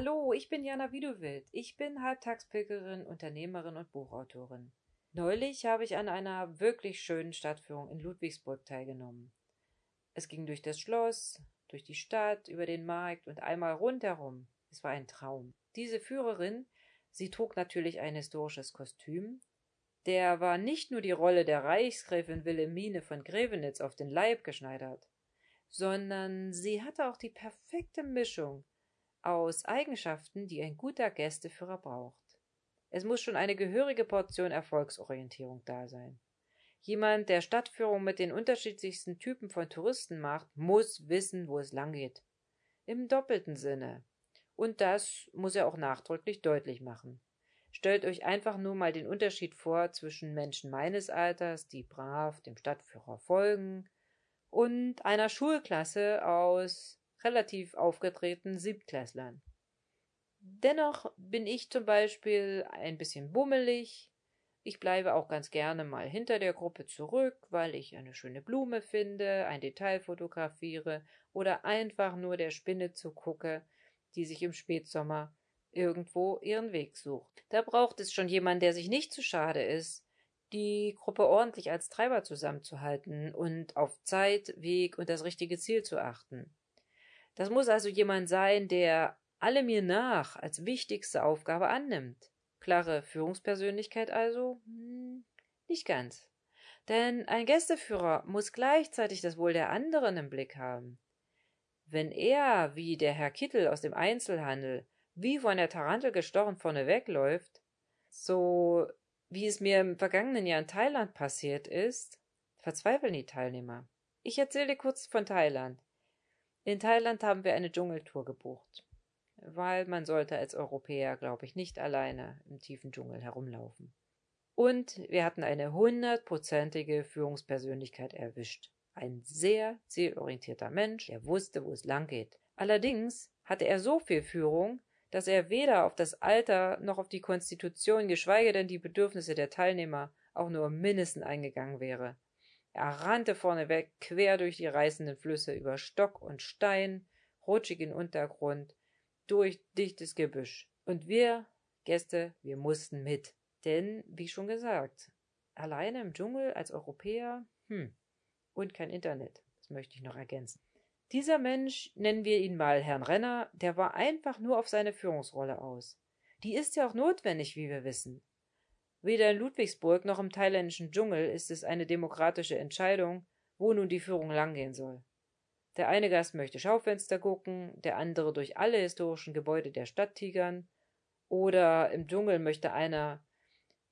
Hallo, ich bin Jana Wiedewild. Ich bin Halbtagspilgerin, Unternehmerin und Buchautorin. Neulich habe ich an einer wirklich schönen Stadtführung in Ludwigsburg teilgenommen. Es ging durch das Schloss, durch die Stadt, über den Markt und einmal rundherum. Es war ein Traum. Diese Führerin, sie trug natürlich ein historisches Kostüm, der war nicht nur die Rolle der Reichsgräfin Wilhelmine von Grevenitz auf den Leib geschneidert, sondern sie hatte auch die perfekte Mischung aus Eigenschaften, die ein guter Gästeführer braucht. Es muss schon eine gehörige Portion Erfolgsorientierung da sein. Jemand, der Stadtführung mit den unterschiedlichsten Typen von Touristen macht, muss wissen, wo es langgeht. Im doppelten Sinne. Und das muss er auch nachdrücklich deutlich machen. Stellt euch einfach nur mal den Unterschied vor zwischen Menschen meines Alters, die brav dem Stadtführer folgen, und einer Schulklasse aus relativ aufgetretenen Siebtklässlern. Dennoch bin ich zum Beispiel ein bisschen bummelig. Ich bleibe auch ganz gerne mal hinter der Gruppe zurück, weil ich eine schöne Blume finde, ein Detail fotografiere oder einfach nur der Spinne zugucke, die sich im Spätsommer irgendwo ihren Weg sucht. Da braucht es schon jemand, der sich nicht zu schade ist, die Gruppe ordentlich als Treiber zusammenzuhalten und auf Zeit, Weg und das richtige Ziel zu achten. Das muss also jemand sein, der alle mir nach als wichtigste Aufgabe annimmt. Klare Führungspersönlichkeit also? Hm, nicht ganz. Denn ein Gästeführer muss gleichzeitig das Wohl der anderen im Blick haben. Wenn er, wie der Herr Kittel aus dem Einzelhandel, wie von der Tarantel gestochen vorne wegläuft, so wie es mir im vergangenen Jahr in Thailand passiert ist, verzweifeln die Teilnehmer. Ich erzähle kurz von Thailand. In Thailand haben wir eine Dschungeltour gebucht, weil man sollte als Europäer, glaube ich, nicht alleine im tiefen Dschungel herumlaufen. Und wir hatten eine hundertprozentige Führungspersönlichkeit erwischt. Ein sehr zielorientierter Mensch, der wusste, wo es lang geht. Allerdings hatte er so viel Führung, dass er weder auf das Alter noch auf die Konstitution, geschweige denn die Bedürfnisse der Teilnehmer auch nur im Mindesten eingegangen wäre. Er rannte vorneweg quer durch die reißenden Flüsse über Stock und Stein, rutschigen Untergrund, durch dichtes Gebüsch. Und wir, Gäste, wir mussten mit. Denn, wie schon gesagt, alleine im Dschungel als Europäer, hm, und kein Internet, das möchte ich noch ergänzen. Dieser Mensch, nennen wir ihn mal Herrn Renner, der war einfach nur auf seine Führungsrolle aus. Die ist ja auch notwendig, wie wir wissen. Weder in Ludwigsburg noch im thailändischen Dschungel ist es eine demokratische Entscheidung, wo nun die Führung langgehen soll. Der eine Gast möchte Schaufenster gucken, der andere durch alle historischen Gebäude der Stadt tigern, oder im Dschungel möchte einer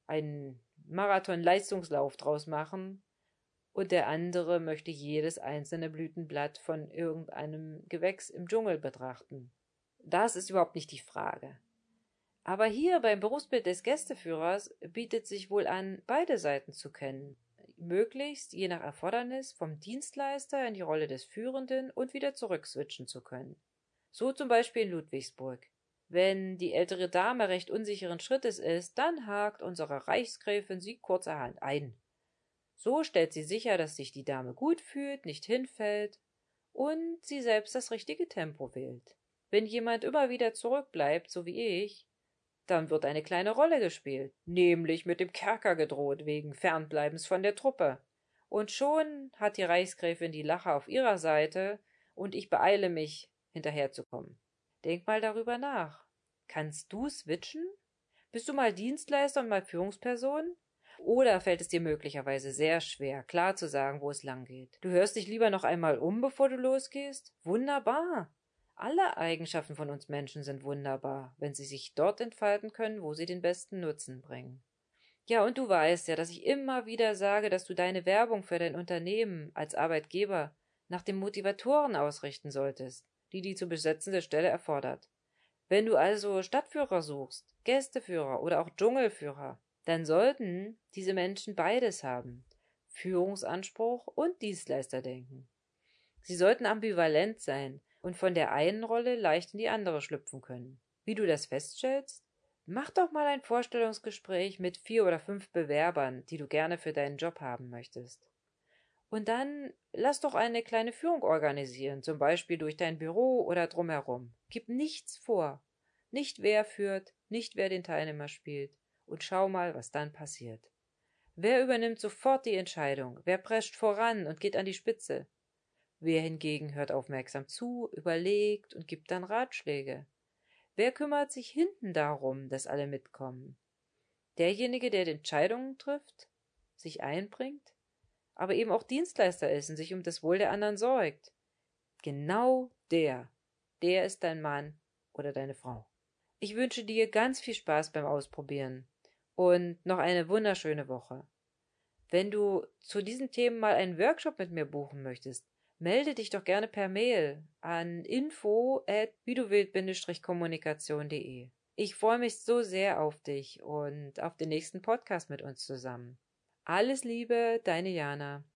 einen Marathon-Leistungslauf draus machen, und der andere möchte jedes einzelne Blütenblatt von irgendeinem Gewächs im Dschungel betrachten. Das ist überhaupt nicht die Frage. Aber hier beim Berufsbild des Gästeführers bietet sich wohl an, beide Seiten zu kennen. Möglichst, je nach Erfordernis, vom Dienstleister in die Rolle des Führenden und wieder zurückswitchen zu können. So zum Beispiel in Ludwigsburg. Wenn die ältere Dame recht unsicheren Schrittes ist, dann hakt unsere Reichsgräfin sie kurzerhand ein. So stellt sie sicher, dass sich die Dame gut fühlt, nicht hinfällt und sie selbst das richtige Tempo wählt. Wenn jemand immer wieder zurückbleibt, so wie ich, dann wird eine kleine Rolle gespielt, nämlich mit dem Kerker gedroht wegen Fernbleibens von der Truppe. Und schon hat die Reichsgräfin die Lache auf ihrer Seite und ich beeile mich, hinterherzukommen. Denk mal darüber nach. Kannst du switchen? Bist du mal Dienstleister und mal Führungsperson? Oder fällt es dir möglicherweise sehr schwer, klar zu sagen, wo es lang geht? Du hörst dich lieber noch einmal um, bevor du losgehst? Wunderbar. Alle Eigenschaften von uns Menschen sind wunderbar, wenn sie sich dort entfalten können, wo sie den besten Nutzen bringen. Ja, und du weißt ja, dass ich immer wieder sage, dass du deine Werbung für dein Unternehmen als Arbeitgeber nach den Motivatoren ausrichten solltest, die die zu besetzende Stelle erfordert. Wenn du also Stadtführer suchst, Gästeführer oder auch Dschungelführer, dann sollten diese Menschen beides haben Führungsanspruch und Dienstleisterdenken. Sie sollten ambivalent sein und von der einen Rolle leicht in die andere schlüpfen können. Wie du das feststellst? Mach doch mal ein Vorstellungsgespräch mit vier oder fünf Bewerbern, die du gerne für deinen Job haben möchtest. Und dann lass doch eine kleine Führung organisieren, zum Beispiel durch dein Büro oder drumherum. Gib nichts vor. nicht wer führt, nicht wer den Teilnehmer spielt, und schau mal, was dann passiert. Wer übernimmt sofort die Entscheidung, wer prescht voran und geht an die Spitze? Wer hingegen hört aufmerksam zu, überlegt und gibt dann Ratschläge? Wer kümmert sich hinten darum, dass alle mitkommen? Derjenige, der die Entscheidungen trifft, sich einbringt, aber eben auch Dienstleister ist und sich um das Wohl der anderen sorgt. Genau der, der ist dein Mann oder deine Frau. Ich wünsche dir ganz viel Spaß beim Ausprobieren und noch eine wunderschöne Woche. Wenn du zu diesen Themen mal einen Workshop mit mir buchen möchtest, melde dich doch gerne per Mail an info at kommunikationdde Ich freue mich so sehr auf dich und auf den nächsten Podcast mit uns zusammen. Alles Liebe, deine Jana.